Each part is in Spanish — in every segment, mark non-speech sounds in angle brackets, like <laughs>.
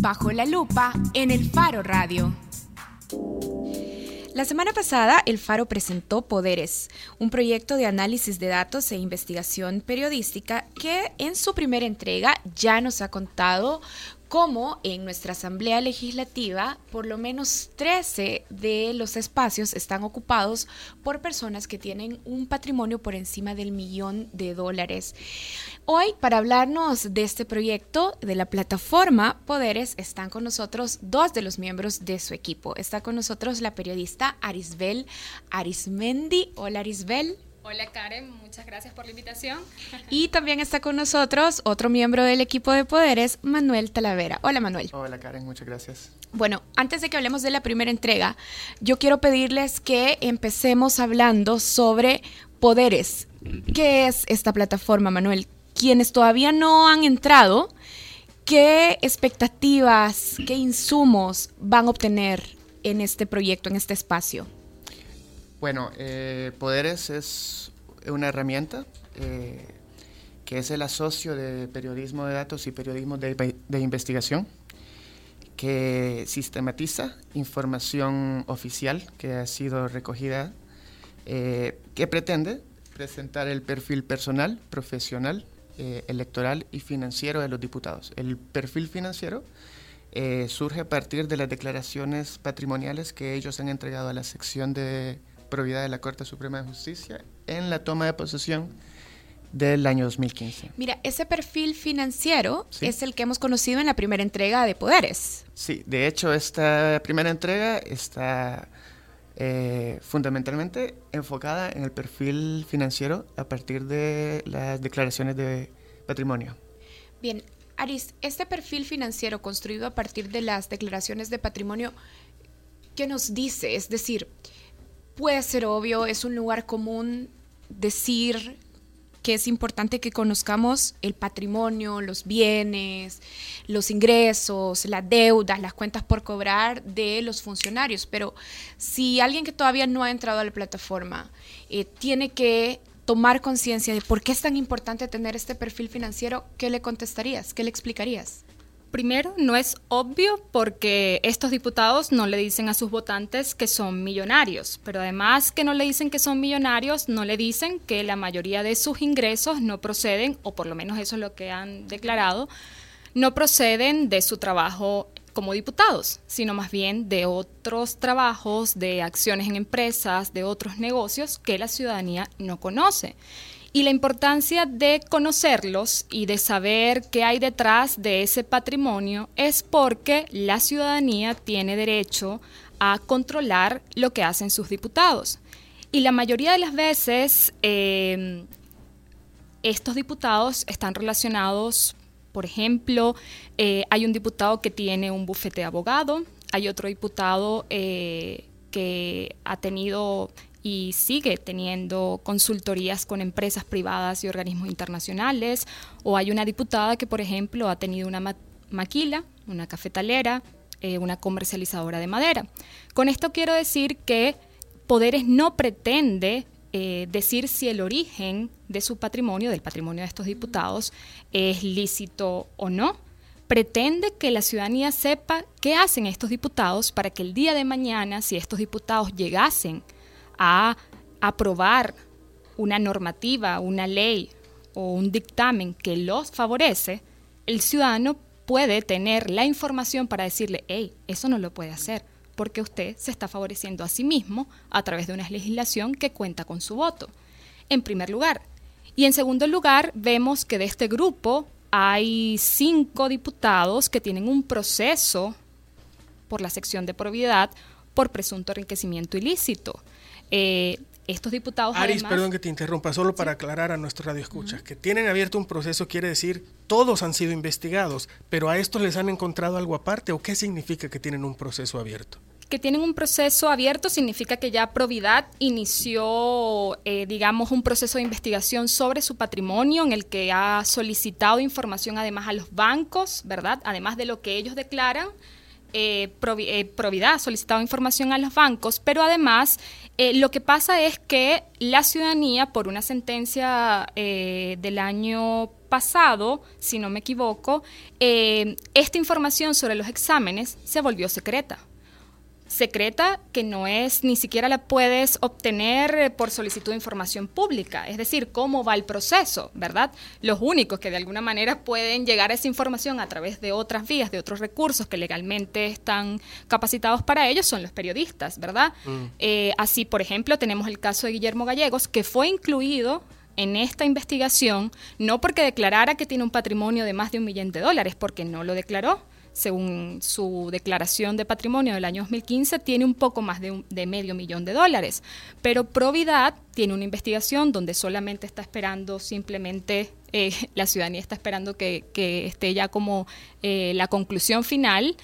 Bajo la lupa en el Faro Radio. La semana pasada, el Faro presentó Poderes, un proyecto de análisis de datos e investigación periodística que en su primera entrega ya nos ha contado cómo en nuestra Asamblea Legislativa por lo menos 13 de los espacios están ocupados por personas que tienen un patrimonio por encima del millón de dólares. Hoy, para hablarnos de este proyecto, de la plataforma Poderes, están con nosotros dos de los miembros de su equipo. Está con nosotros la periodista Arisbel Arismendi. Hola Arisbel. Hola Karen, muchas gracias por la invitación. Y también está con nosotros otro miembro del equipo de poderes, Manuel Talavera. Hola Manuel. Hola Karen, muchas gracias. Bueno, antes de que hablemos de la primera entrega, yo quiero pedirles que empecemos hablando sobre poderes. ¿Qué es esta plataforma, Manuel? Quienes todavía no han entrado, ¿qué expectativas, qué insumos van a obtener en este proyecto, en este espacio? Bueno, eh, Poderes es una herramienta eh, que es el asocio de periodismo de datos y periodismo de, investigación que sistematiza información oficial que ha sido recogida, eh, que pretende presentar el perfil personal, profesional, electoral y financiero de los diputados. El perfil financiero surge a partir de las declaraciones patrimoniales que ellos han entregado a la sección de probidad de la Corte Suprema de Justicia en la toma de posesión del año 2015. Mira, ese perfil financiero es el que hemos conocido en la primera entrega de Poderes. Sí, de hecho esta primera entrega está eh, fundamentalmente enfocada en el perfil financiero a partir de las declaraciones de patrimonio. Bien, Aris, este perfil financiero construido a partir de las declaraciones de patrimonio, ¿qué nos dice? Es decir, puede ser obvio, es un lugar común decir que es importante que conozcamos el patrimonio, los bienes, los ingresos, las deudas, las cuentas por cobrar de los funcionarios. Pero si alguien que todavía no ha entrado a la plataforma eh, tiene que tomar conciencia de por qué es tan importante tener este perfil financiero, ¿qué le contestarías? ¿Qué le explicarías? Primero, no es obvio porque estos diputados no le dicen a sus votantes que son millonarios, pero además que no le dicen que son millonarios, no le dicen que la mayoría de sus ingresos no proceden, o por lo menos eso es lo que han declarado, no proceden de su trabajo como diputados, sino más bien de otros trabajos, de acciones en empresas, de otros negocios que la ciudadanía no conoce y la importancia de conocerlos y de saber qué hay detrás de ese patrimonio es porque la ciudadanía tiene derecho a controlar lo que hacen sus diputados. Y la mayoría de las veces eh, estos diputados están relacionados, por ejemplo, eh, hay un diputado que tiene un bufete de abogado, hay otro diputado eh, que ha tenido y sigue teniendo consultorías con empresas privadas y organismos internacionales. O hay una diputada que, por ejemplo, ha tenido una maquila, una cafetalera, eh, una comercializadora de madera. Con esto quiero decir que Poderes no pretende eh, decir si el origen de su patrimonio, del patrimonio de estos diputados, es lícito o no. Pretende que la ciudadanía sepa qué hacen estos diputados para que el día de mañana, si estos diputados llegasen a aprobar una normativa, una ley o un dictamen que los favorece, el ciudadano puede tener la información para decirle, hey, eso no lo puede hacer, porque usted se está favoreciendo a sí mismo a través de una legislación que cuenta con su voto, en primer lugar. Y en segundo lugar, vemos que de este grupo hay cinco diputados que tienen un proceso por la sección de propiedad por presunto enriquecimiento ilícito. Eh, estos diputados. Aris, perdón que te interrumpa, solo para aclarar a nuestros radioescuchas, que tienen abierto un proceso quiere decir todos han sido investigados, pero a estos les han encontrado algo aparte o qué significa que tienen un proceso abierto? Que tienen un proceso abierto significa que ya Providad inició, eh, digamos, un proceso de investigación sobre su patrimonio en el que ha solicitado información además a los bancos, ¿verdad? Además de lo que ellos declaran eh, eh, Providad ha solicitado información a los bancos, pero además eh, lo que pasa es que la ciudadanía, por una sentencia del año pasado, si no me equivoco, eh, esta información sobre los exámenes se volvió secreta secreta que no es, ni siquiera la puedes obtener eh, por solicitud de información pública, es decir, cómo va el proceso, ¿verdad? Los únicos que de alguna manera pueden llegar a esa información a través de otras vías, de otros recursos que legalmente están capacitados para ello, son los periodistas, ¿verdad? Mm. Eh, así, por ejemplo, tenemos el caso de Guillermo Gallegos, que fue incluido en esta investigación, no porque declarara que tiene un patrimonio de más de un millón de dólares, porque no lo declaró, según su declaración de patrimonio del año 2015, tiene un poco más de, medio millón de dólares. Pero Providad tiene una investigación donde solamente está esperando simplemente, eh, <laughs> la ciudadanía está esperando que, esté ya como eh, la conclusión final.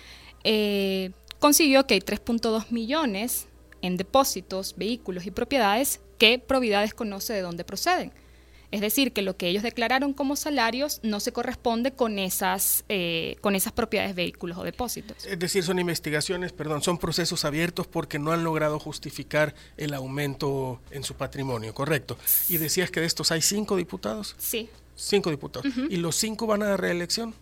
Eh, consiguió que hay 3.2 millones en depósitos, vehículos y propiedades que Providad desconoce de dónde proceden. Es decir, que lo que ellos declararon como salarios no se corresponde con esas, eh, con esas propiedades, vehículos o depósitos. Es decir, son investigaciones, perdón, son procesos abiertos porque no han logrado justificar el aumento en su patrimonio, ¿correcto? Y decías que de estos hay cinco diputados. Sí. Cinco diputados. ¿Y los cinco van a la reelección?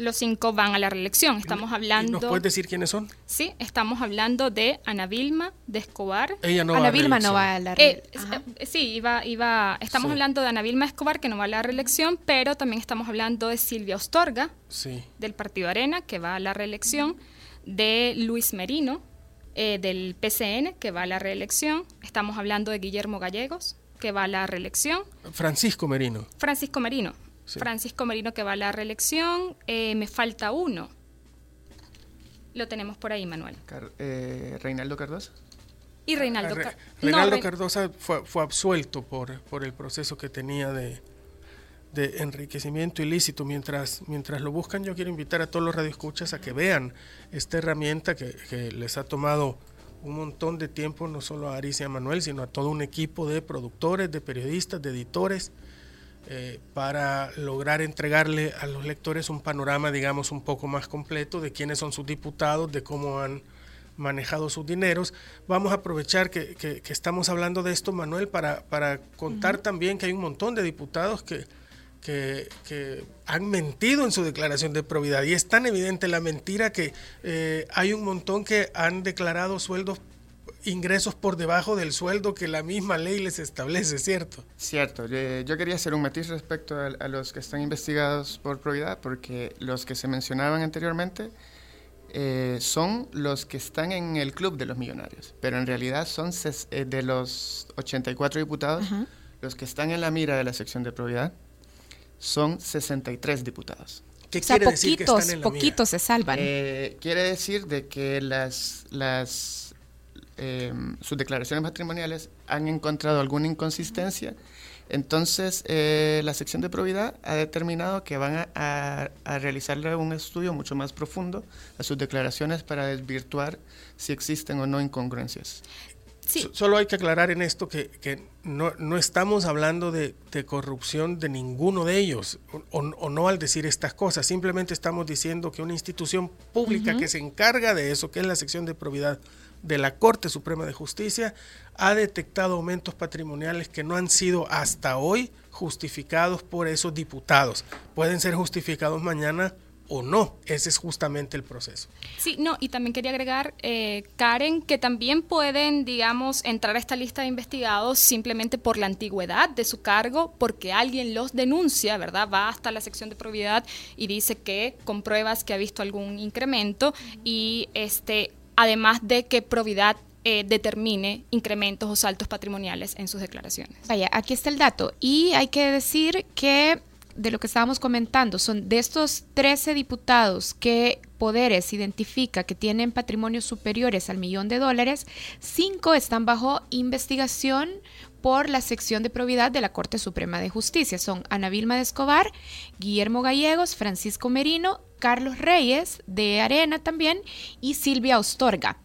Los cinco van a la reelección. Estamos hablando. ¿Nos puedes decir quiénes son? Sí, estamos hablando de Ana Vilma, de Escobar. Ella no Ana va a Vilma no va a la eh, reelección. Eh, sí, iba, iba. Estamos hablando de Ana Vilma Escobar, que no va a la reelección, pero también estamos hablando de Silvia Ostorga, del Partido Arena, que va a la reelección, de Luis Merino, eh, del PCN, que va a la reelección. Estamos hablando de Guillermo Gallegos, que va a la reelección. Francisco Merino. Francisco Merino. Francisco Merino que va a la reelección. Eh, me falta uno. Lo tenemos por ahí, Manuel. Eh, Reinaldo Cardosa. Y Reinaldo, Cardosa. Reinaldo Cardosa fue, fue, absuelto por, por el proceso que tenía de, de enriquecimiento ilícito. Mientras, mientras lo buscan, yo quiero invitar a todos los radioescuchas a que vean esta herramienta que, que les ha tomado un montón de tiempo, no solo a Aris y a Manuel, sino a todo un equipo de productores, de periodistas, de editores, eh, para lograr entregarle a los lectores un panorama, digamos, un poco más completo de quiénes son sus diputados, de cómo han manejado sus dineros. Vamos a aprovechar que, estamos hablando de esto, Manuel, para, para contar también que hay un montón de diputados que, que, han mentido en su declaración de probidad. Y es tan evidente la mentira que eh, hay un montón que han declarado sueldos ingresos por debajo del sueldo que la misma ley les establece, ¿cierto? Cierto. Yo quería hacer un matiz respecto a, los que están investigados por probidad, porque los que se mencionaban anteriormente eh, son los que están en el club de los millonarios, pero en realidad son eh, de los 84 diputados, los que están en la mira de la sección de probidad son 63 diputados. ¿Qué quiere decir que están en la poquitos se salvan. Eh, quiere decir de que las, las eh, sus declaraciones patrimoniales han encontrado alguna inconsistencia, entonces eh, la sección de probidad ha determinado que van a, realizarle un estudio mucho más profundo a sus declaraciones para desvirtuar si existen o no incongruencias. Solo hay que aclarar en esto que, no, estamos hablando de, corrupción de ninguno de ellos, o, no al decir estas cosas, simplemente estamos diciendo que una institución pública que se encarga de eso, que es la sección de probidad, de la Corte Suprema de Justicia ha detectado aumentos patrimoniales que no han sido hasta hoy justificados por esos diputados. Pueden ser justificados mañana o no. Ese es justamente el proceso. Sí, no, y también quería agregar, eh, Karen, que también pueden, digamos, entrar a esta lista de investigados simplemente por la antigüedad de su cargo, porque alguien los denuncia, ¿verdad? Va hasta la sección de propiedad y dice que con pruebas que ha visto algún incremento y este además de que Providad eh, determine incrementos o saltos patrimoniales en sus declaraciones. Vaya, aquí está el dato. Y hay que decir que de lo que estábamos comentando, son de estos 13 diputados que Poderes identifica que tienen patrimonios superiores al millón de dólares, cinco están bajo investigación por la sección de probidad de la Corte Suprema de Justicia. Son Ana Vilma de Escobar, Guillermo Gallegos, Francisco Merino, Carlos Reyes de Arena también y Silvia Ostorga.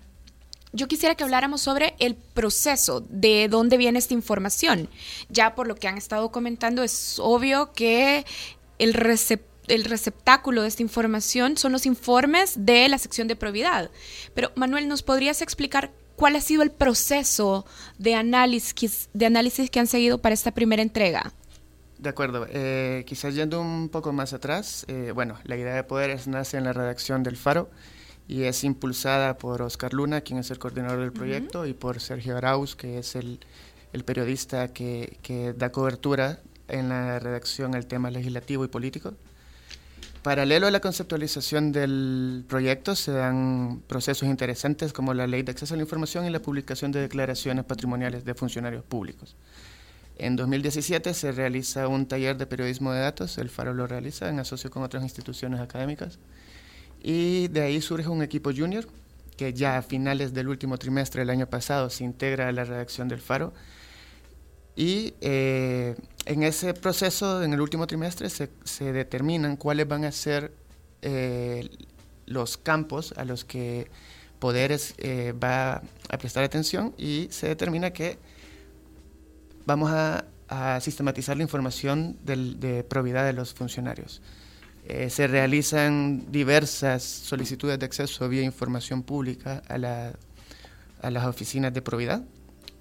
Yo quisiera que habláramos sobre el proceso, de dónde viene esta información. Ya por lo que han estado comentando, es obvio que el, receptáculo de esta información son los informes de la sección de probidad. Pero Manuel, ¿nos podrías explicar cuál ha sido el proceso de análisis, de análisis que han seguido para esta primera entrega? De acuerdo. Eh, quizás yendo un poco más atrás, eh, bueno, la idea de poderes nace en la redacción del Faro y es impulsada por Oscar Luna, quien es el coordinador del proyecto, y por Sergio Arauz, que es el, el periodista que, que, da cobertura en la redacción al tema legislativo y político. Paralelo a la conceptualización del proyecto se dan procesos interesantes como la ley de acceso a la información y la publicación de declaraciones patrimoniales de funcionarios públicos. En 2017 se realiza un taller de periodismo de datos, el Faro lo realiza en asocio con otras instituciones académicas, y de ahí surge un equipo junior que ya a finales del último trimestre del año pasado se integra a la redacción del Faro. Y eh, en ese proceso, en el último trimestre, se, determinan cuáles van a ser eh, los campos a los que Poderes eh, va a prestar atención y se determina que vamos a, a sistematizar la información de probidad de los funcionarios. Eh, se realizan diversas solicitudes de acceso vía información pública a, la, a las oficinas de probidad,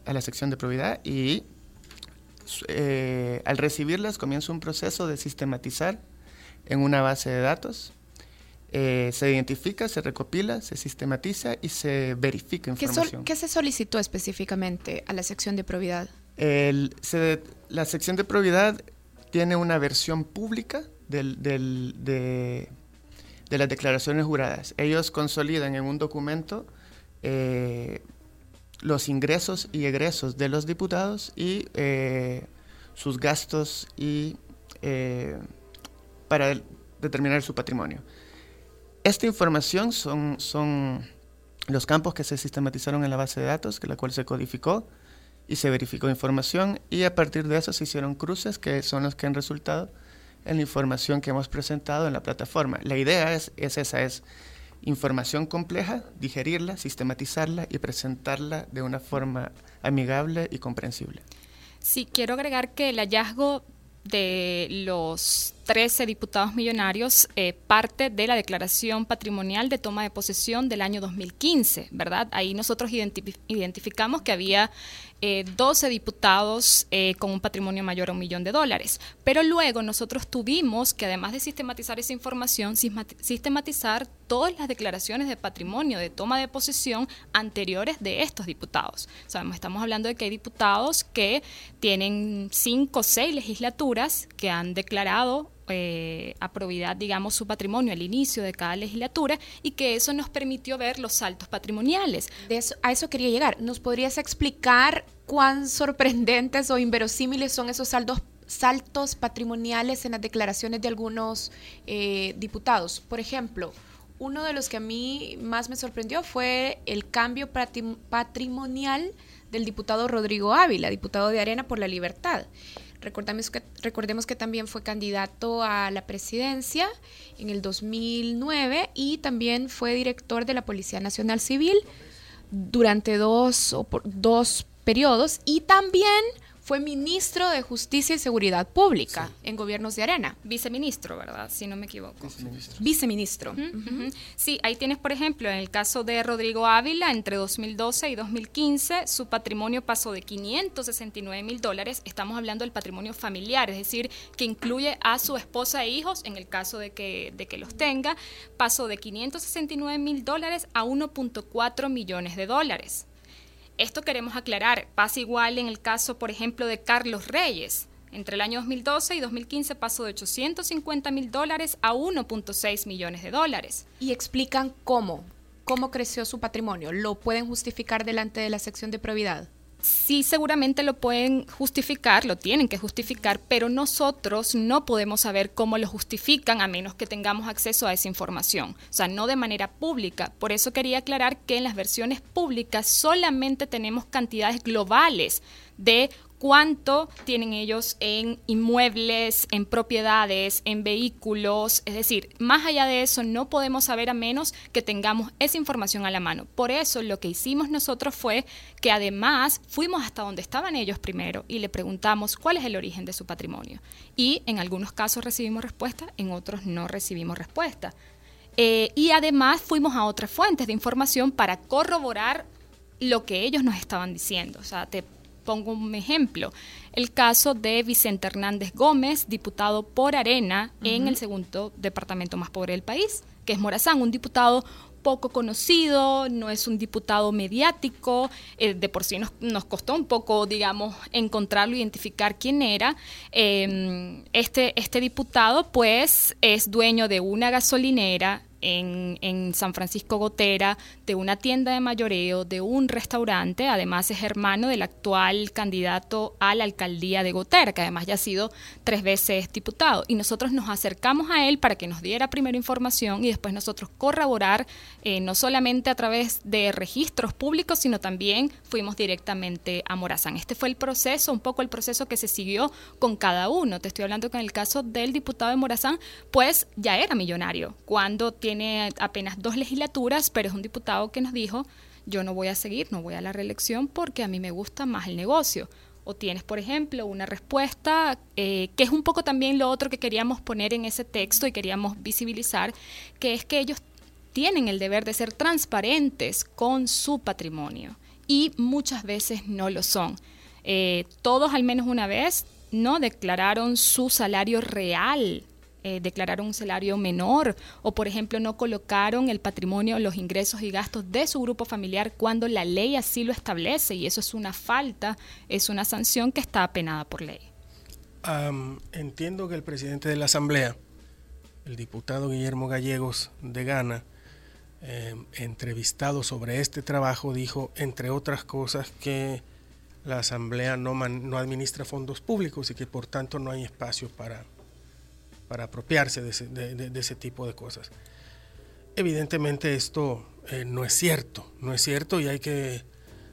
a la sección de probidad y eh, al recibirlas comienza un proceso de sistematizar en una base de datos. Eh, se identifica, se recopila, se sistematiza y se verifica información. ¿Qué, ¿Qué, se solicitó específicamente a la sección de probidad? El, se, la sección de probidad tiene una versión pública del, del, de, de, las declaraciones juradas. Ellos consolidan en un documento eh, los ingresos y egresos de los diputados y eh, sus gastos y eh, para el, determinar su patrimonio. Esta información son, son los campos que se sistematizaron en la base de datos, que la cual se codificó y se verificó información y a partir de eso se hicieron cruces que son los que han resultado en la información que hemos presentado en la plataforma. La idea es, es esa, es información compleja, digerirla, sistematizarla y presentarla de una forma amigable y comprensible. Sí, quiero agregar que el hallazgo de los 13 diputados millonarios eh, parte de la declaración patrimonial de toma de posesión del año 2015, ¿verdad? Ahí nosotros identif identificamos que había eh, 12 diputados eh, con un patrimonio mayor a un millón de dólares. Pero luego nosotros tuvimos que, además de sistematizar esa información, sistematizar todas las declaraciones de patrimonio, de toma de posesión anteriores de estos diputados. Sabemos, estamos hablando de que hay diputados que tienen cinco o seis legislaturas que han declarado eh, digamos, su patrimonio al inicio de cada legislatura y que eso nos permitió ver los saltos patrimoniales. A eso quería llegar. ¿Nos podrías explicar cuán sorprendentes o inverosímiles son esos saltos patrimoniales en las declaraciones de algunos eh, diputados? Por ejemplo, uno de los que a mí más me sorprendió fue el cambio patrimonial del diputado Rodrigo Ávila, diputado de Arena por la Libertad. Recordemos que, recordemos que también fue candidato a la presidencia en el 2009 y también fue director de la Policía Nacional Civil durante dos, dos periodos y también fue ministro de Justicia y Seguridad Pública sí. en gobiernos de Arena. Viceministro, ¿verdad? Si no me equivoco. Viceministro. Viceministro. Uh -huh, uh -huh. Sí, ahí tienes, por ejemplo, en el caso de Rodrigo Ávila, entre 2012 y 2015, su patrimonio pasó de 569 mil dólares, estamos hablando del patrimonio familiar, es decir, que incluye a su esposa e hijos, en el caso de que, de que los tenga, pasó de 569 mil dólares a 1.4 millones de dólares. Esto queremos aclarar. Pasa igual en el caso, por ejemplo, de Carlos Reyes. Entre el año 2012 y 2015 pasó de 850 mil dólares a 1.6 millones de dólares. Y explican cómo, cómo creció su patrimonio. ¿Lo pueden justificar delante de la sección de probidad? Sí seguramente lo pueden justificar, lo tienen que justificar, pero nosotros no podemos saber cómo lo justifican a menos que tengamos acceso a esa información, o sea, no de manera pública. Por eso quería aclarar que en las versiones públicas solamente tenemos cantidades globales de cuánto tienen ellos en inmuebles, en propiedades, en vehículos. Es decir, más allá de eso no podemos saber a menos que tengamos esa información a la mano. Por eso lo que hicimos nosotros fue que además fuimos hasta donde estaban ellos primero y le preguntamos cuál es el origen de su patrimonio. Y en algunos casos recibimos respuesta, en otros no recibimos respuesta. Eh, y además fuimos a otras fuentes de información para corroborar lo que ellos nos estaban diciendo. O sea, te pongo un ejemplo. El caso de Vicente Hernández Gómez, diputado por Arena en el segundo departamento más pobre del país, que es Morazán, un diputado poco conocido, no es un diputado mediático, eh, de por sí nos, nos, costó un poco, digamos, encontrarlo, identificar quién era. Em, este, este diputado, pues, es dueño de una gasolinera, en, San Francisco Gotera, de una tienda de mayoreo, de un restaurante, además es hermano del actual candidato a la alcaldía de Gotera, que además ya ha sido tres veces diputado. Y nosotros nos acercamos a él para que nos diera primero información y después nosotros corroborar, eh, no solamente a través de registros públicos, sino también fuimos directamente a Morazán. Este fue el proceso, un poco el proceso que se siguió con cada uno. Te estoy hablando que en el caso del diputado de Morazán, pues ya era millonario. Cuando tiene tiene apenas dos legislaturas, pero es un diputado que nos dijo, yo no voy a seguir, no voy a la reelección porque a mí me gusta más el negocio. O tienes, por ejemplo, una respuesta eh, que es un poco también lo otro que queríamos poner en ese texto y queríamos visibilizar, que es que ellos tienen el deber de ser transparentes con su patrimonio y muchas veces no lo son. Eh, todos al menos una vez no declararon su salario real eh, declararon un salario menor o, por ejemplo, no colocaron el patrimonio, los ingresos y gastos de su grupo familiar cuando la ley así lo establece y eso es una falta, es una sanción que está apenada por ley. entiendo que el presidente de la Asamblea, el diputado Guillermo Gallegos de Ghana, em, entrevistado sobre este trabajo, dijo, entre otras cosas, que la Asamblea no, no administra fondos públicos y que por tanto no hay espacio para para apropiarse de ese, tipo de cosas. Evidentemente esto eh, no es cierto, no es cierto y hay que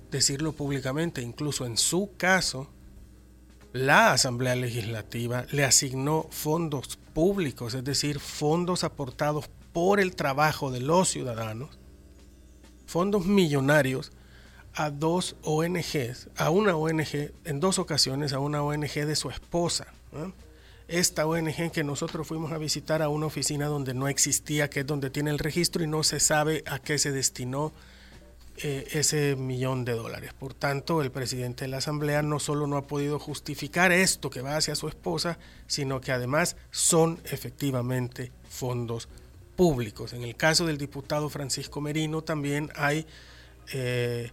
decirlo públicamente. Incluso en su caso, la Asamblea Legislativa le asignó fondos públicos, es decir, fondos aportados por el trabajo de los ciudadanos, fondos millonarios a dos ONGs, a una ONG, en dos ocasiones a una ONG de su esposa esta ONG que nosotros fuimos a visitar a una oficina donde no existía, que es donde tiene el registro y no se sabe a qué se destinó eh, ese millón de dólares. Por tanto, el presidente de la Asamblea no solo no ha podido justificar esto que va hacia su esposa, sino que además son efectivamente fondos públicos. En el caso del diputado Francisco Merino también hay... Eh,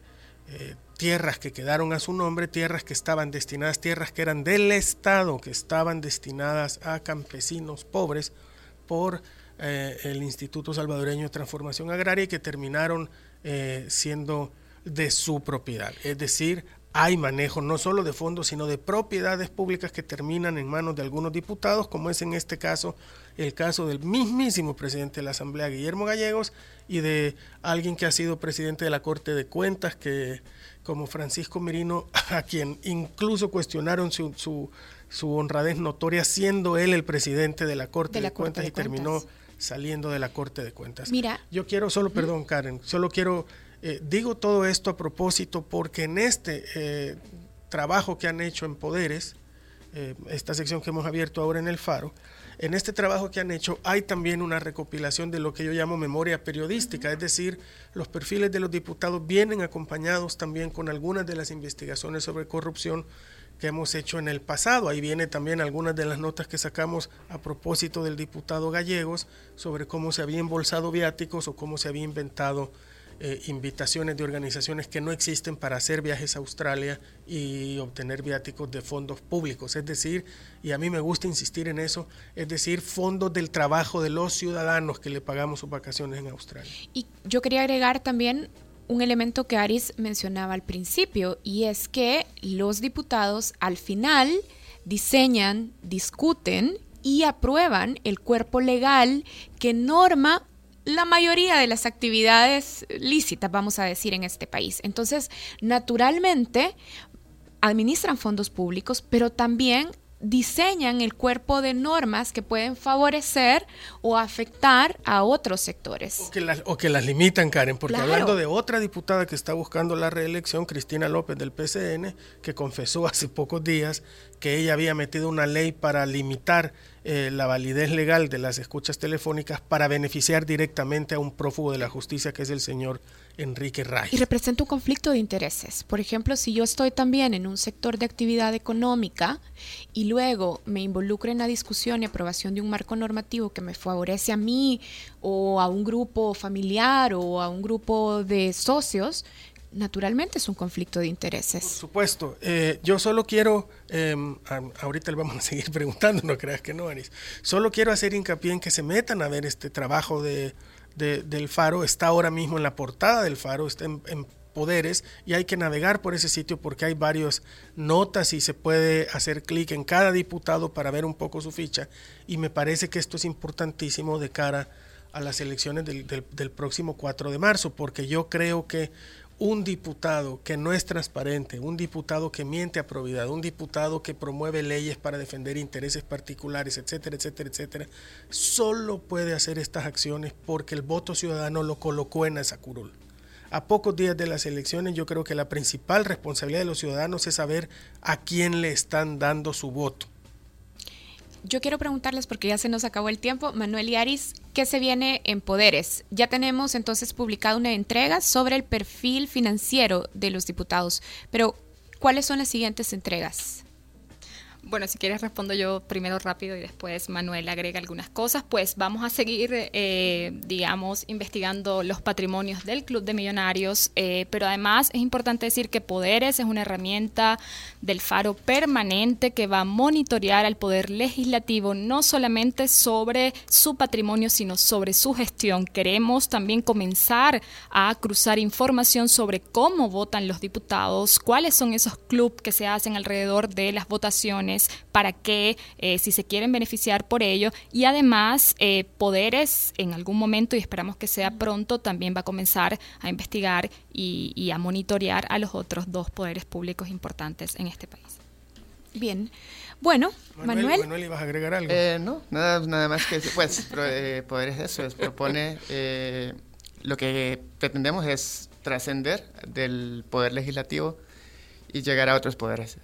eh, tierras que quedaron a su nombre, tierras que estaban destinadas, tierras que eran del Estado, que estaban destinadas a campesinos pobres por eh, el Instituto Salvadoreño de Transformación Agraria y que terminaron eh, siendo de su propiedad. Es decir, hay manejo no solo de fondos, sino de propiedades públicas que terminan en manos de algunos diputados, como es en este caso el caso del mismísimo presidente de la Asamblea, Guillermo Gallegos, y de alguien que ha sido presidente de la Corte de Cuentas, que como Francisco Merino, <laughs> a quien incluso cuestionaron su, su, honradez notoria, siendo él el presidente de la Corte de, Cuentas y terminó saliendo de la Corte de Cuentas. Mira. Yo quiero, solo, perdón, Karen, solo quiero, eh, digo todo esto a propósito porque en este eh, trabajo que han hecho en Poderes, eh, esta sección que hemos abierto ahora en el Faro, en este trabajo que han hecho hay también una recopilación de lo que yo llamo memoria periodística, es decir, los perfiles de los diputados vienen acompañados también con algunas de las investigaciones sobre corrupción que hemos hecho en el pasado. Ahí viene también algunas de las notas que sacamos a propósito del diputado Gallegos sobre cómo se había embolsado viáticos o cómo se había inventado eh, invitaciones de organizaciones que no existen para hacer viajes a Australia y obtener viáticos de fondos públicos. Es decir, y a mí me gusta insistir en eso, es decir, fondos del trabajo de los ciudadanos que le pagamos sus vacaciones en Australia. Y yo quería agregar también un elemento que Aris mencionaba al principio, y es que los diputados al final diseñan, discuten y aprueban el cuerpo legal que norma la mayoría de las actividades lícitas, vamos a decir, en este país. Entonces, naturalmente, administran fondos públicos, pero también diseñan el cuerpo de normas que pueden favorecer o afectar a otros sectores. O que las, o que las limitan, Karen, porque hablando de otra diputada que está buscando la reelección, Cristina López del PCN, que confesó hace pocos días que ella había metido una ley para limitar eh, la validez legal de las escuchas telefónicas para beneficiar directamente a un prófugo de la justicia que es el señor Enrique Ray. Y representa un conflicto de intereses. Por ejemplo, si yo estoy también en un sector de actividad económica y luego me involucro en la discusión y aprobación de un marco normativo que me favorece a mí o a un grupo familiar o a un grupo de socios, naturalmente es un conflicto de intereses. Por supuesto. Eh, yo solo quiero, em, ahorita le vamos a seguir <laughs> preguntando, no creas que no, Aris. Solo quiero hacer hincapié en que se metan a ver este trabajo de, del Faro. Está ahora mismo en la portada del Faro, está en, poderes y hay que navegar por ese sitio porque hay varias notas y se puede hacer clic en cada diputado para ver un poco su ficha. Y me parece que esto es importantísimo de cara a las elecciones del, del próximo 4 de marzo, porque yo creo que un diputado que no es transparente, un diputado que miente a probidad, un diputado que promueve leyes para defender intereses particulares, etcétera, etcétera, etcétera, solo puede hacer estas acciones porque el voto ciudadano lo colocó en esa curul. A pocos días de las elecciones yo creo que la principal responsabilidad de los ciudadanos es saber a quién le están dando su voto yo quiero preguntarles, porque ya se nos acabó el tiempo, Manuel y ¿qué se viene en Poderes? Ya tenemos entonces publicado una entrega sobre el perfil financiero de los diputados, pero ¿cuáles son las siguientes entregas? Bueno, si quieres respondo yo primero rápido y después Manuel agrega algunas cosas. Pues vamos a seguir, eh, digamos, investigando los patrimonios del Club de Millonarios, eh, pero además es importante decir que Poderes es una herramienta del faro permanente que va a monitorear al Poder Legislativo no solamente sobre su patrimonio, sino sobre su gestión. Queremos también comenzar a cruzar información sobre cómo votan los diputados, cuáles son esos clubes que se hacen alrededor de las votaciones para que eh, si se quieren beneficiar por ello y además eh, Poderes en algún momento y esperamos que sea pronto también va a comenzar a investigar y, a monitorear a los otros dos poderes públicos importantes en este país. Bien. Bueno, Manuel. Manuel, ¿ibas a agregar algo? Eh, no, nada, nada más que pues Poderes eso, propone lo que pretendemos es trascender del poder legislativo y llegar a otros poderes.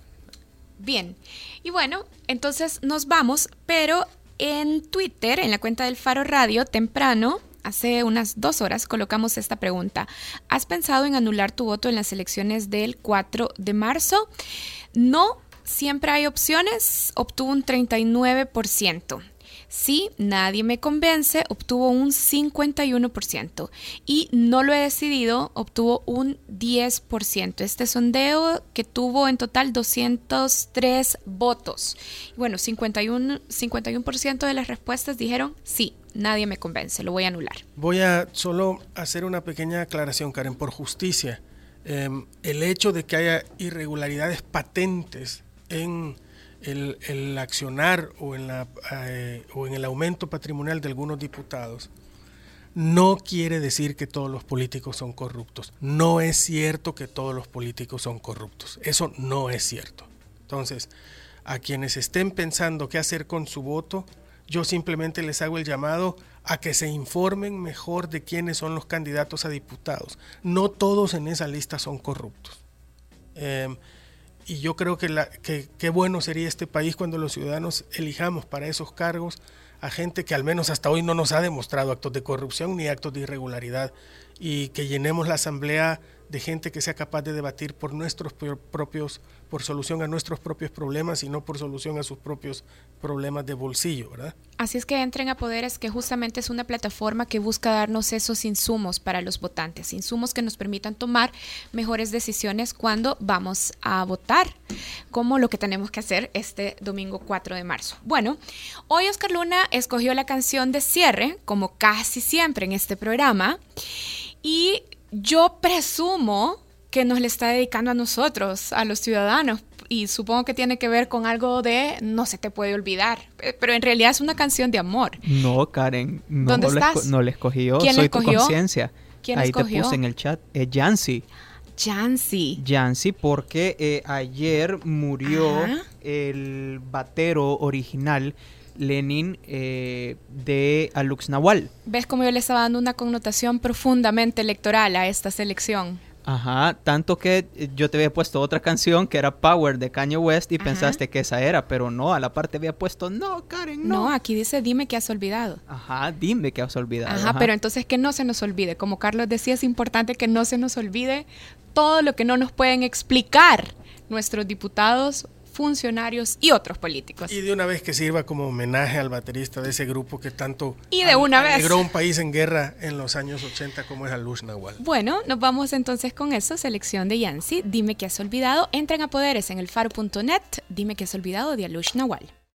Bien, y bueno, entonces nos vamos, pero en Twitter, en la cuenta del Faro Radio, temprano, hace unas dos horas, colocamos esta pregunta. ¿Has pensado en anular tu voto en las elecciones del 4 de marzo? No, siempre hay opciones, obtuvo un 39%. Sí, nadie me convence, obtuvo un 51% y no lo he decidido, obtuvo un 10%. Este sondeo que tuvo en total 203 votos. Bueno, 51%, 51 de las respuestas dijeron sí, nadie me convence, lo voy a anular. Voy a solo hacer una pequeña aclaración, Karen, por justicia. Em, el hecho de que haya irregularidades patentes en el, accionar o en, la, eh, o en el aumento patrimonial de algunos diputados no quiere decir que todos los políticos son corruptos. No es cierto que todos los políticos son corruptos. Eso no es cierto. Entonces, a quienes estén pensando qué hacer con su voto, yo simplemente les hago el llamado a que se informen mejor de quiénes son los candidatos a diputados. No todos en esa lista son corruptos. Em, y yo creo que, la, que bueno sería este país cuando los ciudadanos elijamos para esos cargos a gente que al menos hasta hoy no nos ha demostrado actos de corrupción ni actos de irregularidad y que llenemos la asamblea de gente que sea capaz de debatir por nuestros propios, por solución a nuestros propios problemas y no por solución a sus propios problemas de bolsillo, ¿verdad? Así es que entren a Poderes, que justamente es una plataforma que busca darnos esos insumos para los votantes, insumos que nos permitan tomar mejores decisiones cuando vamos a votar, como lo que tenemos que hacer este domingo 4 de marzo. Bueno, hoy Oscar Luna escogió la canción de cierre, como casi siempre en este programa, y yo presumo que nos le está dedicando a nosotros, a los ciudadanos, y supongo que tiene que ver con algo de no se te puede olvidar, eh, pero en realidad es una canción de amor. No, Karen, no, ¿Dónde estás? no le escogí yo, ¿Quién soy escogió? tu conciencia. ¿Quién Ahí escogió? te puse en el chat, eh, Jancy. Jancy. Jancy, porque eh, ayer murió Ajá. el batero original Lenin eh, de Alux Nahual. ¿Ves cómo yo le estaba dando una connotación profundamente electoral a esta selección? Ajá, tanto que eh, yo te había puesto otra canción que era Power de Kanye West y Ajá. pensaste que esa era, pero no, a la parte había puesto, no, Karen, No, no. aquí dice dime que has olvidado. Ajá, dime que has olvidado. Ajá, pero entonces que no se nos olvide. Como Carlos decía, es importante que no se nos olvide todo lo que no nos pueden explicar nuestros diputados, funcionarios y otros políticos. Y de una vez que sirva como homenaje al baterista de ese grupo que tanto Y de una vez. un país en guerra en los años 80 como es Alush Nahual. Bueno, nos vamos entonces con eso, selección de Yancy. Dime que has olvidado. Entren a poderes en el faro.net. Dime que has olvidado de Alush Nawal.